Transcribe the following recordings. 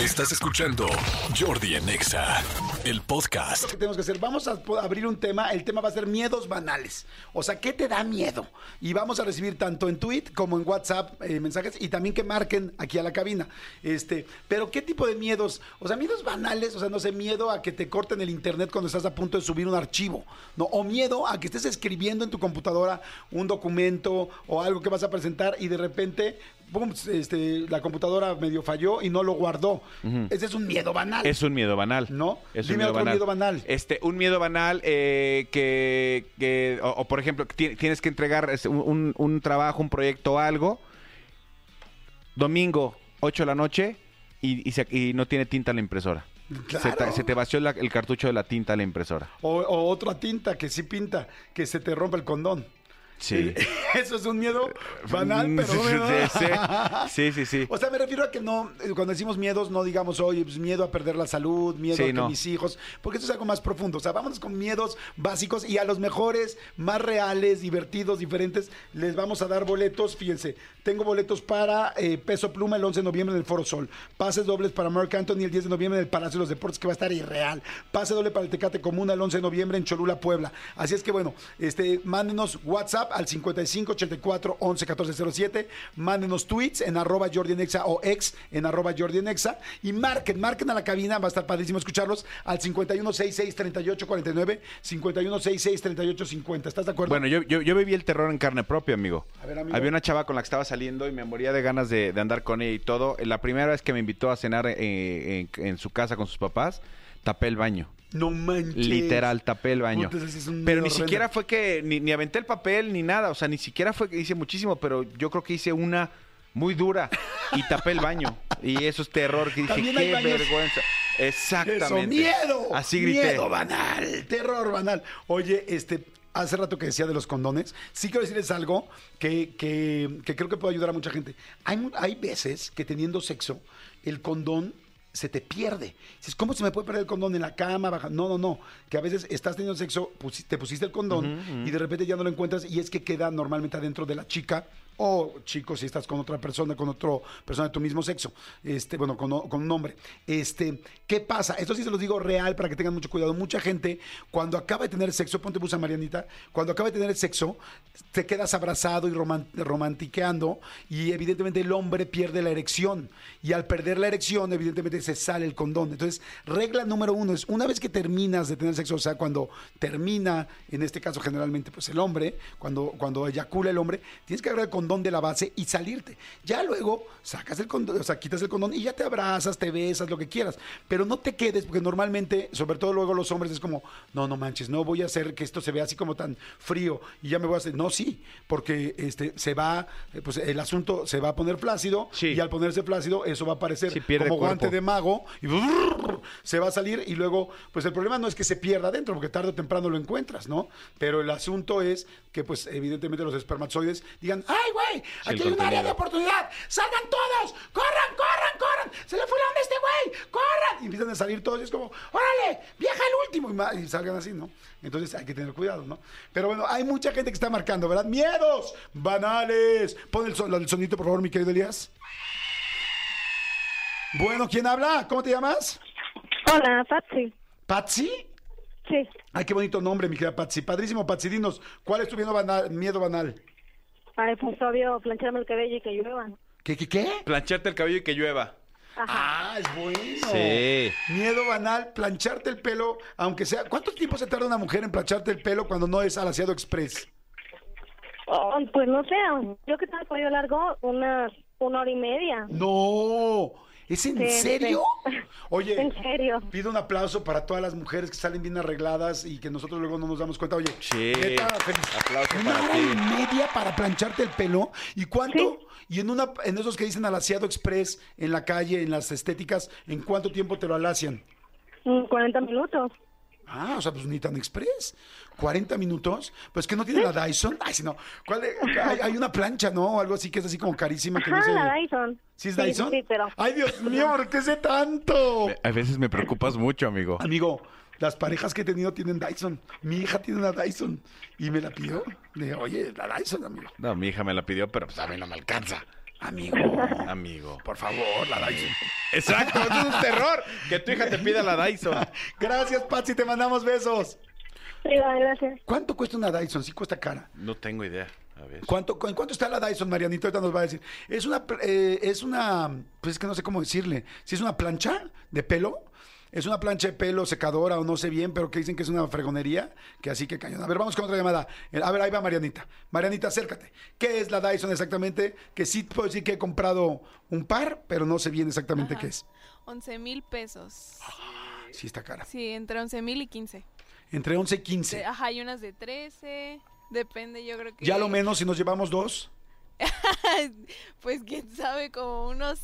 Estás escuchando Jordi en Exa, el podcast. que tenemos que hacer? Vamos a abrir un tema. El tema va a ser miedos banales. O sea, ¿qué te da miedo? Y vamos a recibir tanto en tweet como en WhatsApp eh, mensajes y también que marquen aquí a la cabina. Este, pero ¿qué tipo de miedos? O sea, miedos banales, o sea, no sé, miedo a que te corten el internet cuando estás a punto de subir un archivo, ¿no? O miedo a que estés escribiendo en tu computadora un documento o algo que vas a presentar y de repente pum, este, la computadora medio falló y no lo guardó. Ese es un miedo banal. Es un miedo banal. ¿No? Es Dime un miedo otro banal. miedo banal. Este, un miedo banal eh, que, que- o, o, por ejemplo, que ti- tienes que entregar un, un- un trabajo, un proyecto, algo. Domingo, 8 de la noche y, y se- y no tiene tinta la impresora. Se, te, Claro. se te vació la- el cartucho de la tinta a la impresora. O, o otra tinta que sí pinta, que se te rompe el condón. Sí. Eso es un miedo banal, Mm, pero... ¿verdad? sí, sí, sí. O sea, me refiero a que no, cuando decimos miedos, no digamos, oye, pues miedo a perder la salud, miedo Sí, a que no. mis hijos, porque eso es algo más profundo. O sea, vámonos con miedos básicos y a los mejores, más reales, divertidos, diferentes, les vamos a dar boletos. Fíjense, tengo boletos para eh, Peso Pluma el 11 de noviembre en el Foro Sol, pases dobles para Mark Anthony el 10 de noviembre en el Palacio de los Deportes, que va a estar irreal, pase doble para el Tecate Comuna el 11 de noviembre en Cholula, Puebla. Así es que bueno, este, mándenos WhatsApp al 55 84 11 14 07, mándenos tweets en arroba Jordi en Exa o ex en arroba Jordi en Exa y marquen, marquen a la cabina, va a estar padrísimo escucharlos al 51 66 38 49, 51 66 38 50. ¿Estás de acuerdo? Bueno, yo, yo, yo viví el terror en carne propia, amigo. A ver, amigo. Había una chava con la que estaba saliendo y me moría de ganas de, de andar con ella y todo. La primera vez que me invitó a cenar eh, en, en su casa con sus papás, tapé el baño. No manches. Literal, tapé el baño. Pero ni siquiera fue que, ni, ni aventé el papel ni nada. O sea, ni siquiera fue que hice muchísimo, pero yo creo que hice una muy dura y tapé el baño. Y eso es terror. Que dije, qué baños- vergüenza. Exactamente. Eso, miedo. Así grité. Miedo banal, terror banal. Oye, este, hace rato que decía de los condones, sí quiero decirles algo que, que- que creo que puede ayudar a mucha gente. Hay, hay veces que teniendo sexo, el condón se te pierde. Dices, ¿cómo se me puede perder el condón en la cama? Baja? No, no, no. Que a veces estás teniendo sexo, te pusiste el condón y de repente ya no lo encuentras y es que queda normalmente adentro de la chica o chico si estás con otra persona, con otra persona de tu mismo sexo, este, bueno, con, con un hombre. Este, ¿qué pasa? Esto sí se los digo real para que tengan mucho cuidado. Mucha gente, cuando acaba de tener sexo, ponte busa Marianita, cuando acaba de tener sexo, te quedas abrazado y roman- romantiqueando y evidentemente el hombre pierde la erección. Y al perder la erección, evidentemente se sale el condón. Entonces, regla número uno es, una vez que terminas de tener sexo, o sea, cuando termina, en este caso generalmente, pues el hombre, cuando, cuando eyacula el hombre, tienes que agarrar el condón de la base y salirte. Ya luego sacas el condón, o sea, quitas el condón y ya te abrazas, te besas, lo que quieras. Pero no te quedes, porque normalmente, sobre todo luego los hombres, es como, no, no manches, no voy a hacer que esto se vea así como tan frío y ya me voy a hacer. No, sí, porque este se va, eh, pues el asunto se va a poner flácido Sí. y al ponerse flácido, eso va a parecer Sí, pierde como guante de mago y brrr, se va a salir y luego, pues el problema no es que se pierda adentro, porque tarde o temprano lo encuentras, ¿no? Pero el asunto es que, pues, evidentemente los espermatozoides digan, ¡ay, güey! Aquí hay un área de oportunidad, salgan todos, corran, corran, corran, se le fue la onda a este güey, corran. Y empiezan a salir todos y es como, órale, viaja el último. Y, salgan así, ¿no? Entonces hay que tener cuidado, ¿no? Pero bueno, hay mucha gente que está marcando, ¿verdad? Miedos banales. Pon el, son- el sonito, por favor, mi querido Elías. Bueno, ¿quién habla? ¿Cómo te llamas? Hola, Patsy. ¿Patsy? Sí. Ay, qué bonito nombre, mi querida Patsy. Padrísimo, Patsy. Dinos, ¿cuál es tu miedo banal? Miedo banal? Ay, pues obvio, plancharme el cabello y que llueva. ¿Qué, qué, qué? Plancharte el cabello y que llueva. Ah, es bueno. Sí. Miedo banal, plancharte el pelo, aunque sea. ¿Cuánto tiempo se tarda una mujer en plancharte el pelo cuando no es alaciado express? Oh, pues no sé, yo que tengo el cabello largo, unas una hora y media. No. ¿Es en Sí, serio? sí. Oye, En serio. pido un aplauso para todas las mujeres que salen bien arregladas y que nosotros luego no nos damos cuenta. Oye, Sí. neta, feliz- Aplauso una para hora ti. y media para plancharte el pelo. ¿Y cuánto? Sí. Y en una en esos que dicen alaciado express en la calle, en las estéticas, ¿en cuánto tiempo te lo alacian? Mm, 40 minutos. Ah, o sea, pues ni tan express. 40 minutos. Pues que no tiene la Dyson. Ay, si no. ¿Cuál hay, hay una plancha, ¿no? O algo así que es así como carísima. Que no sé. la Dyson. ¿Sí es Dyson? Sí, pero... Ay, Dios mío, ¿por qué sé tanto? A veces me preocupas mucho, amigo. Amigo, las parejas que he tenido tienen Dyson. Mi hija tiene una Dyson y me la pidió. Le dije, oye, la Dyson, amigo. No, mi hija me la pidió, pero pues a mí no me alcanza. Amigo, Amigo. por favor, la Dyson. Exacto, es un terror. Que tu hija te pida la Dyson. Gracias, Patsy, te mandamos besos. Sí, gracias. ¿Cuánto cuesta una Dyson? Sí cuesta cara. No tengo idea. A ver. ¿Cuánto, cu- ¿En cuánto está la Dyson, Marianito? Ahorita nos va a decir. Es una, eh, es una, pues es que no sé cómo decirle. Si es una plancha de pelo, es una plancha de pelo secadora o no sé bien, pero que dicen que es una fregonería, que así que cañón. A ver, vamos con otra llamada. Eh, A ver, ahí va Marianita. Marianita, acércate. ¿Qué es la Dyson exactamente? Que sí puedo decir que he comprado un par, pero no sé bien exactamente Ajá. qué es. 11 mil pesos. Sí está cara. Sí, entre 11 mil y 15. Entre 11 y 15. De- Ajá, hay unas de 13. Depende, yo creo que. Ya lo menos si nos llevamos dos. pues quién sabe, como unos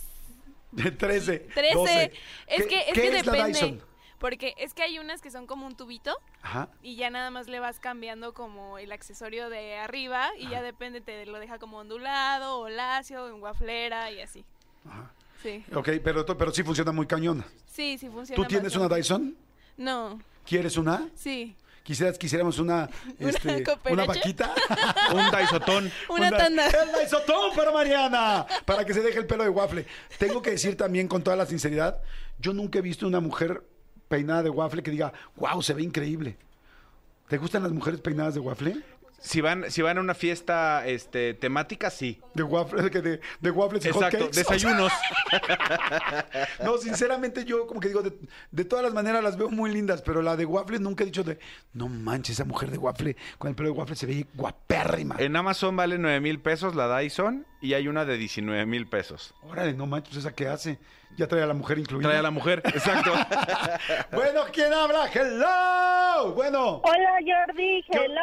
13. 13. 12. Es ¿Qué- que, es qué que es la depende. Dyson? Porque es que hay unas que son como un tubito Ajá. y ya nada más le vas cambiando como el accesorio de arriba y ya depende, te lo deja como ondulado o lacio, en guaflera y así. Ajá. Sí, Ok, pero, pero sí funciona muy cañona. sí, sí funciona. ¿Tú tienes una. Dyson? No, ¿Quieres una? sí. Quisieras, quisiéramos una, este, cooperacha? una vaquita. Un Dysotón. Una tanda. El Dysotón para Mariana, para que se deje el pelo de waffle. Tengo que decir también con toda la sinceridad, yo nunca he visto una mujer peinada de waffle que diga, wow, se ve increíble. ¿Te gustan las mujeres peinadas de waffle? Si van, si van a una fiesta este, temática, sí. De waffle, que de, de waffles y Exacto, hotcakes. Desayunos. No, sinceramente yo como que digo, de, de todas las maneras las veo muy lindas, pero la de waffle nunca he dicho de, no manches, esa mujer de waffle, con el pelo de waffle se ve guapérrima. En Amazon vale 9 mil pesos la Dyson y hay una de 19 mil pesos. Órale, no manches, ¿esa qué hace? Ya trae a la mujer incluida. Trae a la mujer, exacto. Bueno, ¿quién habla? ¡Hello! Bueno, Hola Jordi, ¿Qué- hello.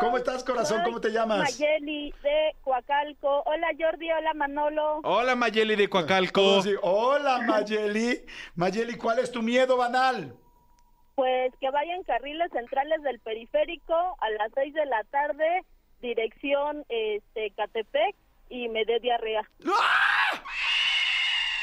¿Cómo estás, corazón? Soy ¿Cómo te llamas? Mayeli de Coacalco. Hola Jordi, hola Manolo. Hola Mayeli de ¿cómo Coacalco. Hola, Mayeli. Mayeli, ¿cuál es tu miedo banal? Pues que vayan carriles centrales del periférico a las 6 de la tarde, dirección este Catepec y me dé diarrea.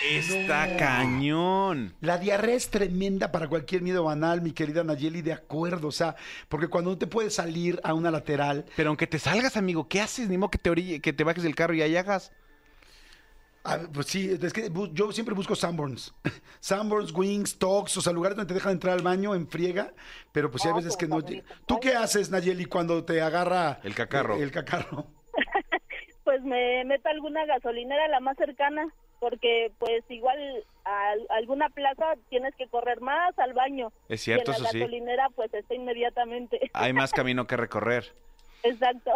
Está cañón. La diarrea es tremenda para cualquier miedo banal, mi querida Nayeli, de acuerdo. O sea, porque cuando no te puedes salir a una lateral, Pero aunque te salgas, amigo, ¿qué haces? Ni modo que te orille, que te bajes del carro y ahí hagas. Ah, pues sí, es que yo siempre busco Sanborns. Sanborns, Wings, Talks, o sea, lugares donde te dejan entrar al baño en friega, pero pues sí hay veces que como no. ¿Tú qué haces, Nayeli, cuando te agarra El cacarro. El, el cacarro. Pues me meto a alguna gasolinera la más cercana, porque pues igual a, alguna plaza tienes que correr más al baño. Es cierto, y en la eso sí. gasolinera pues está inmediatamente. Hay más camino que recorrer. Exacto.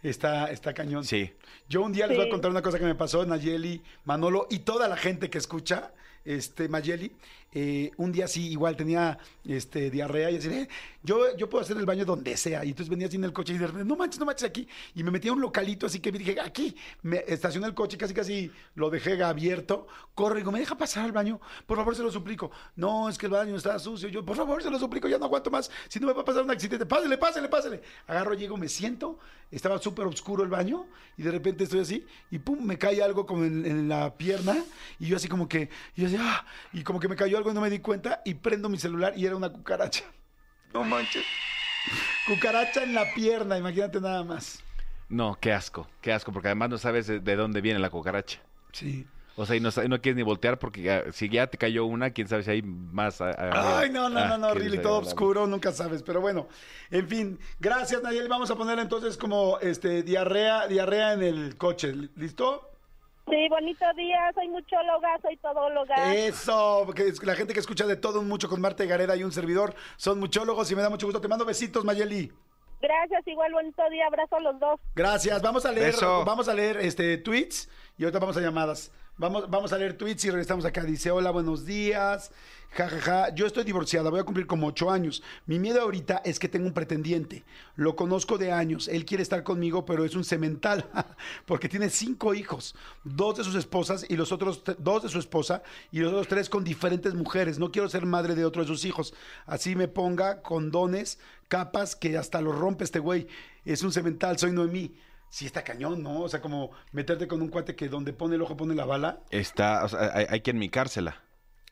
Está, está cañón. Sí. Yo un día les voy a contar una cosa que me pasó, Nayeli, Manolo y toda la gente que escucha, este, Mayeli. eh, un día sí, igual tenía este, diarrea y así, de, yo, yo puedo hacer el baño donde sea. Y entonces venía así en el coche y de repente, no manches, no manches aquí. Y me metí a un localito así que me dije, aquí. Me estacioné el coche, casi casi lo dejé abierto. Corro y digo, ¿me deja pasar al baño? Por favor, se lo suplico. No, es que el baño está sucio. Yo, por favor, se lo suplico, ya no aguanto más. Si no me va a pasar un accidente, pásele, pásele, pásele. Agarro, llego, me siento. Estaba súper oscuro el baño y de repente estoy así y pum, me cae algo como en, la pierna y yo así como que, yo así, ah, y como que me cayó algo y no me di cuenta y prendo mi celular y era una cucaracha. No manches. Cucaracha en la pierna, imagínate nada más. No, qué asco, qué asco, porque además no sabes de, de dónde viene la cucaracha. Sí. O sea, y no, no quieres ni voltear porque ya- si ya te cayó una, quién sabe si hay más. a- a- Ay, no, no, Ah, no, no, qué really, todo oscuro, nunca sabes, pero bueno, en fin, gracias Nayeli, vamos a poner entonces como este diarrea, diarrea en el coche, ¿listo? Sí, bonito día, soy muchóloga, soy todóloga. Eso, porque la gente que escucha de todo un mucho con Marta y Gareda y un servidor son muchólogos y me da mucho gusto. Te mando besitos, Mayeli. Gracias, igual bonito día, abrazo a los dos. Gracias. Vamos a leer, Beso. vamos a leer este tweets y ahorita vamos a llamadas. Vamos, vamos a leer tweets y regresamos acá. Dice, hola, buenos días. Ja, ja, ja. Yo estoy divorciada, voy a cumplir como ocho años. Mi miedo ahorita es que tengo un pretendiente. Lo conozco de años. Él quiere estar conmigo, pero es un cemental. Porque tiene cinco hijos. Dos de sus esposas y los otros, dos de su esposa y los otros tres con diferentes mujeres. No quiero ser madre de otro de sus hijos. Así me ponga condones, capas que hasta lo rompe este güey. Es un cemental, soy Noemí. Sí está cañón, ¿no? O sea, como meterte con un cuate que donde pone el ojo pone la bala. Está, o sea, hay, hay que enmicársela.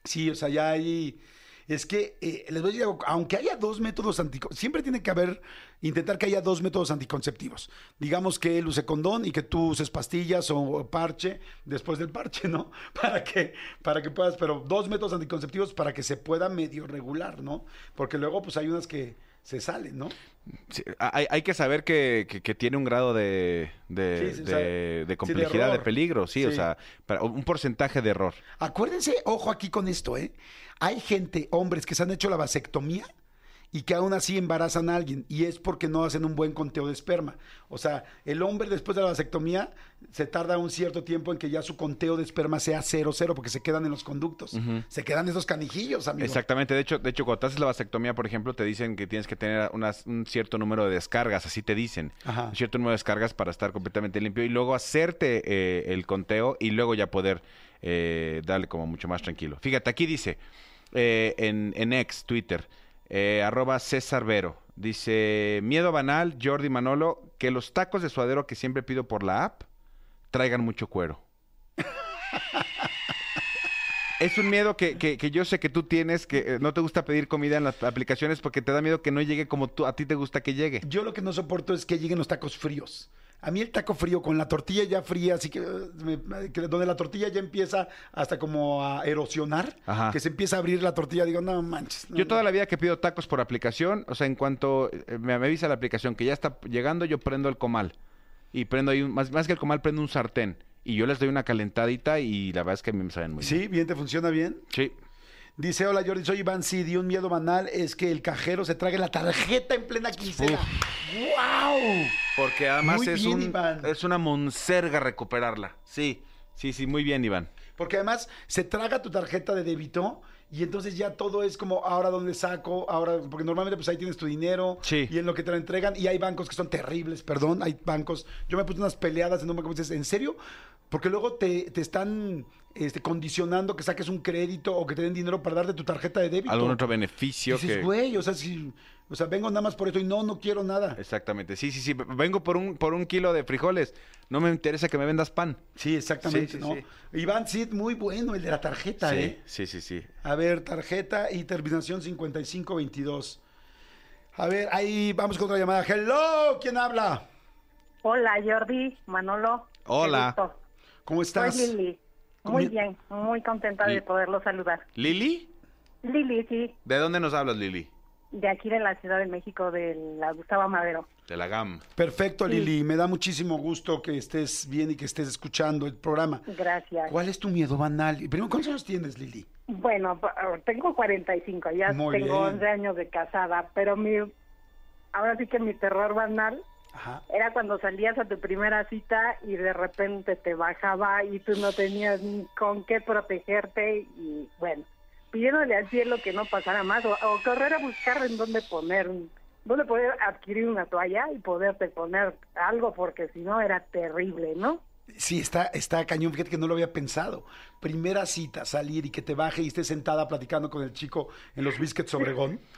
Sí, o sea, ya ahí... es que eh, les voy a decir algo, aunque haya dos métodos anticonceptivos, siempre tiene que haber, intentar que haya dos métodos anticonceptivos. Digamos que él use condón y que tú uses pastillas o parche después del parche, ¿no? Para que, para que puedas, pero dos métodos anticonceptivos para que se pueda medio regular, ¿no? Porque luego pues hay unas que se salen, ¿no? Sí, hay, hay que saber que, que- que tiene un grado de, de, Sí, sí, de- de de complejidad, de, error. peligro, sí, o sea, para- un porcentaje de error. Acuérdense, ojo aquí con esto, ¿eh? Hay gente, hombres, que se han hecho la vasectomía y que aún así embarazan a alguien y es porque no hacen un buen conteo de esperma. O sea, el hombre después de la vasectomía se tarda un cierto tiempo en que ya su conteo de esperma sea cero, cero, porque se quedan en los conductos. Se quedan esos canijillos, amigo. Exactamente, de hecho, de hecho, cuando te haces la vasectomía, por ejemplo, te dicen que tienes que tener unas- un cierto número de descargas, así te dicen, Ajá. un cierto número de descargas para estar completamente limpio y luego hacerte eh, el conteo y luego ya poder eh, darle como mucho más tranquilo. Fíjate, aquí dice eh, en, en ex, Twitter, eh, arroba César Vero, dice, miedo banal, Jordi Manolo, que los tacos de suadero que siempre pido por la app traigan mucho cuero. Es un miedo que, que- que yo sé que tú tienes, que eh, no te gusta pedir comida en las aplicaciones porque te da miedo que no llegue como tú, a ti te gusta que llegue. Yo lo que no soporto es que lleguen los tacos fríos. A mí el taco frío con la tortilla ya fría, así que, uh, me- que donde la tortilla ya empieza hasta como a erosionar, Ajá. que se empieza a abrir la tortilla, digo, no manches. no, Yo no. toda la vida que pido tacos por aplicación, o sea, en cuanto eh, me, avisa la aplicación que ya está llegando, yo prendo el comal. Y prendo ahí, un- más, más que el comal, prendo un sartén. Y yo les doy una calentadita y la verdad es que a mí me saben muy bien. Sí, bien, te funciona bien. Sí. Dice, hola Jordi, soy Iván Cid y un miedo banal es que el cajero se trague la tarjeta en plena quincena. ¡Wow! Porque además Muy es, bien, un- Iván. es una monserga recuperarla. Sí, sí, sí, muy bien, Iván. Porque además se traga tu tarjeta de débito y entonces ya todo es como, ahora dónde saco, ahora, porque normalmente pues ahí tienes tu dinero Sí. y en lo que te lo entregan y hay bancos que son terribles, perdón, hay bancos, yo me puse unas peleadas en un banco y dices, ¿en serio? Porque luego te, te están este, condicionando que saques un crédito o que te den dinero para darte tu tarjeta de débito. Algún otro beneficio Dices, que... güey, o sea, si, o sea, vengo nada más por esto y no, no quiero nada. Exactamente. Sí, sí, sí. Vengo por un, por un kilo de frijoles. No me interesa que me vendas pan. Sí, exactamente, Sí, sí, ¿no? sí. Iván Cid, muy bueno el de la tarjeta, sí, ¿eh? sí, sí, sí. A ver, tarjeta y terminación 5522. A ver, ahí vamos con otra llamada. Hello, ¿quién habla? Hola Jordi, Manolo. Hola. ¿Cómo estás? Soy Lili. Muy bien, muy contenta de poderlo saludar. ¿Lili? Lili, sí, ¿De dónde nos hablas, Lili? De aquí de la Ciudad de México, de la Gustavo Madero. De la GAM. Perfecto, Sí. Lili. Me da muchísimo gusto que estés bien y que estés escuchando el programa. Gracias. ¿Cuál es tu miedo banal? Primero, ¿cuántos años tienes, Lili? Bueno, pa- tengo 45, ya Muy tengo bien. 11 años de casada, pero mi ahora sí que mi terror banal Ajá. era cuando salías a tu primera cita y de repente te bajaba y tú no tenías ni con qué protegerte y bueno, pidiéndole al cielo que no pasara más o, o correr a buscar en dónde poner, dónde poder adquirir una toalla y poderte poner algo porque si no era terrible, ¿no? Sí, está, está cañón. Fíjate que no lo había pensado. Primera cita, salir y que te baje y estés sentada platicando con el chico en los Biscuits Obregón.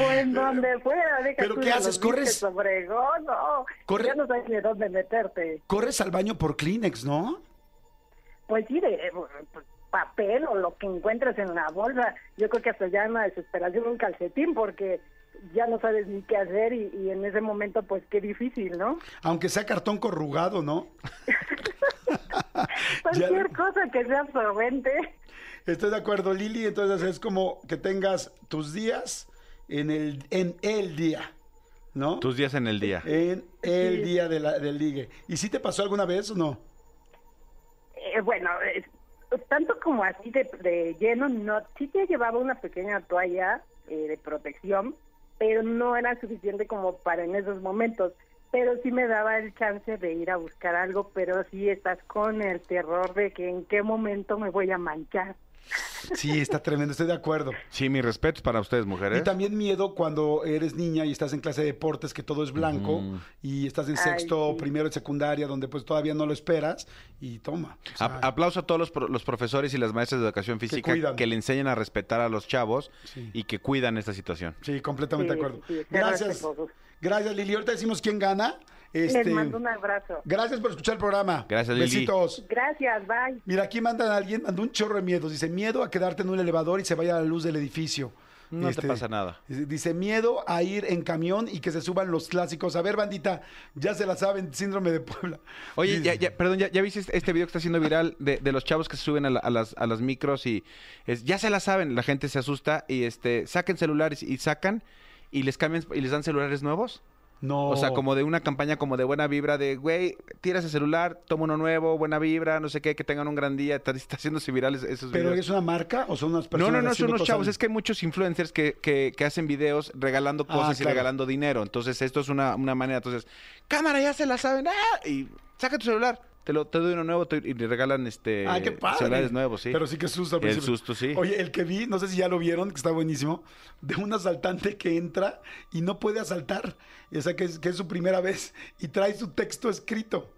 O en donde fuera, deja ¿Pero tú qué de haces? ¿Corres? Obregón, no, Corre- ya no sabes ni dónde meterte. Corres al baño por Kleenex, ¿no? Pues sí, de eh, pues, papel o lo que encuentres en la bolsa. Yo creo que hasta ya en la desesperación un calcetín porque ya no sabes ni qué hacer y, y en ese momento pues qué difícil, ¿no? Aunque sea cartón corrugado, ¿no? Cualquier cosa que sea absorbente. Estoy de acuerdo, Lili. Entonces es como que tengas tus días en el, en el día, ¿no? Tus días en el día. En el Sí. día de la- del ligue. ¿Y si te pasó alguna vez o no? Eh, bueno, tanto como así de, de lleno, no. Sí te llevaba una pequeña toalla eh, de protección, pero no era suficiente como para en esos momentos. Pero sí me daba el chance de ir a buscar algo, pero sí estás con el terror de que en qué momento me voy a manchar. Sí, está tremendo, estoy de acuerdo. Sí, mis respetos para ustedes, mujeres. Y también miedo cuando eres niña y estás en clase de deportes que todo es blanco y estás en Ay, sexto, sí. primero de secundaria donde pues todavía no lo esperas y toma. o sea, A- aplauso a todos los, pro- los profesores y las maestras de educación física que, le enseñan a respetar a los chavos Sí. y que cuidan esta situación. sí, completamente Sí, de acuerdo. Gracias. Gracias, Lili. Ahorita decimos quién gana Este, Les mando un abrazo. Gracias por escuchar el programa. Gracias, Lili. Besitos. Gracias, bye. Mira, aquí mandan a alguien, mandó un chorro de miedos. Dice, miedo a quedarte en un elevador y se vaya la luz del edificio. No Este, te pasa nada. Dice, miedo a ir en camión y que se suban los clásicos. A ver, bandita, ya se la saben, síndrome de Puebla. Oye, Dice- ya, ya- perdón, ¿ya, ya viste este- este video que está haciendo viral de, de los chavos que se suben a, la- a las, a las micros y es- ya se la saben, la gente se asusta y este saquen celulares y sacan y les cambian y les dan celulares nuevos? No. O sea, como de una campaña como de buena vibra, de, güey, tira ese celular, toma uno nuevo, buena vibra, no sé qué, que tengan un gran día. Está, está haciéndose virales esos ¿Pero videos. es una marca o son unas No, personas no, no, son haciendo unos chavos. Es que hay muchos influencers que, que, que hacen videos regalando Ah, cosas y claro. regalando dinero. Entonces, esto es una, una manera. Entonces, cámara, ya se la saben. ¡Ah! Y saca tu celular. Te, lo, te doy uno nuevo te- y le regalan este Ay, qué padre. celulares nuevos, sí. Pero sí que susto. al El susto, sí. Oye, el que vi, no sé si ya lo vieron, que está buenísimo, de un asaltante que entra y no puede asaltar. O sea, que es, que es su primera vez y trae su texto escrito.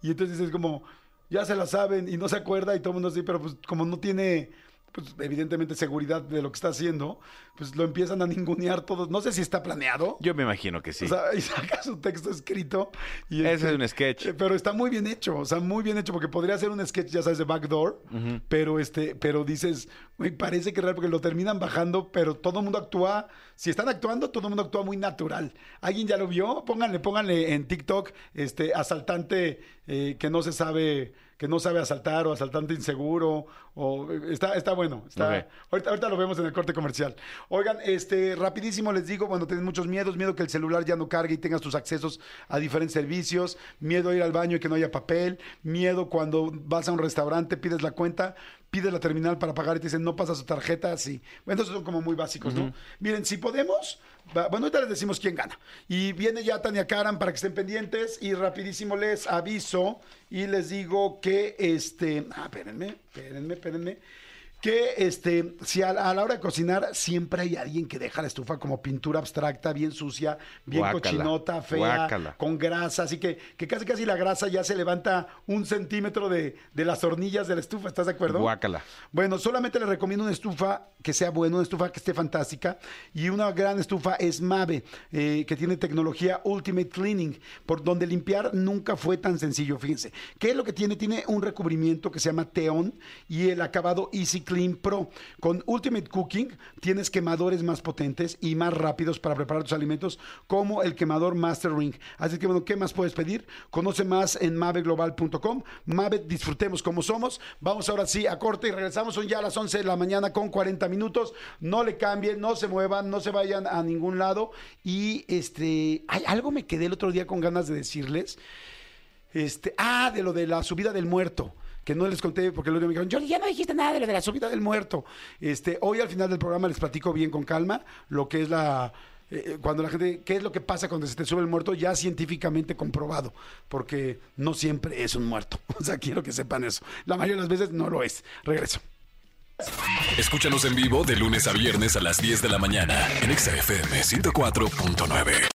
Y entonces dices como, ya se la saben y no se acuerda y todo el mundo así, pero pues como no tiene, pues evidentemente seguridad de lo que está haciendo, pues lo empiezan a ningunear todos. No sé si está planeado. Yo me imagino que sí. O sea, y saca su texto escrito. Y Ese este, es un sketch. eh, Pero está muy bien hecho, o sea, muy bien hecho, porque podría ser un sketch, ya sabes, de backdoor, pero este, pero dices, me parece que es real, porque lo terminan bajando, pero todo el mundo actúa, si están actuando, todo el mundo actúa muy natural. ¿Alguien ya lo vio? Pónganle, pónganle en TikTok, este, asaltante eh, que no se sabe, que no sabe asaltar, o asaltante inseguro, o está, está bueno, está. Ahorita, ahorita lo vemos en el corte comercial. Oigan, este, rapidísimo les digo, cuando tienen muchos miedos, miedo que el celular ya no cargue y tengas tus accesos a diferentes servicios, miedo a ir al baño y que no haya papel, miedo cuando vas a un restaurante, pides la cuenta, pides la terminal para pagar y te dicen no pasa su tarjeta, sí. Bueno, esos son como muy básicos, ¿no? Miren, si podemos, bueno, ahorita les decimos quién gana. Y viene ya Tania Karan para que estén pendientes y rapidísimo les aviso y les digo que, este, ah, espérenme, espérenme, espérenme que este, si a, la a la hora de cocinar siempre hay alguien que deja la estufa como pintura abstracta, bien sucia, bien Guácala, cochinota, fea, guácala. con grasa, así que, que casi casi la grasa ya se levanta un centímetro de, de las hornillas de la estufa, ¿estás de acuerdo? Guácala. Bueno, solamente les recomiendo una estufa que sea buena, una estufa que esté fantástica. Y una gran estufa es Mave, eh, que tiene tecnología Ultimate Cleaning, por donde limpiar nunca fue tan sencillo. Fíjense, ¿qué es lo que tiene? Tiene un recubrimiento que se llama Teon y el acabado Easy Clean Pro. Con Ultimate Cooking tienes quemadores más potentes y más rápidos para preparar tus alimentos, como el quemador Master Ring. Así que, bueno, ¿qué más puedes pedir? Conoce más en maveglobal.com. Mave, disfrutemos como somos. Vamos ahora sí a corte y regresamos. Son ya las 11 de la mañana con 40 minutos. No le cambien, no se muevan, no se vayan a ningún lado. Y este, hay algo me quedé el otro día con ganas de decirles. Este, ah, de lo de la subida del muerto. Que no les conté porque luego me dijeron, Jordi, ya no dijiste nada de lo de la subida del muerto. Este, hoy al final del programa les platico bien con calma lo que es la. eh, cuando la gente, ¿qué es lo que pasa cuando se te sube el muerto? Ya científicamente comprobado, porque no siempre es un muerto. O sea, quiero que sepan eso. La mayoría de las veces no lo es. Regreso. Escúchanos en vivo de lunes a viernes a las 10 de la mañana en Exa FM 104.9.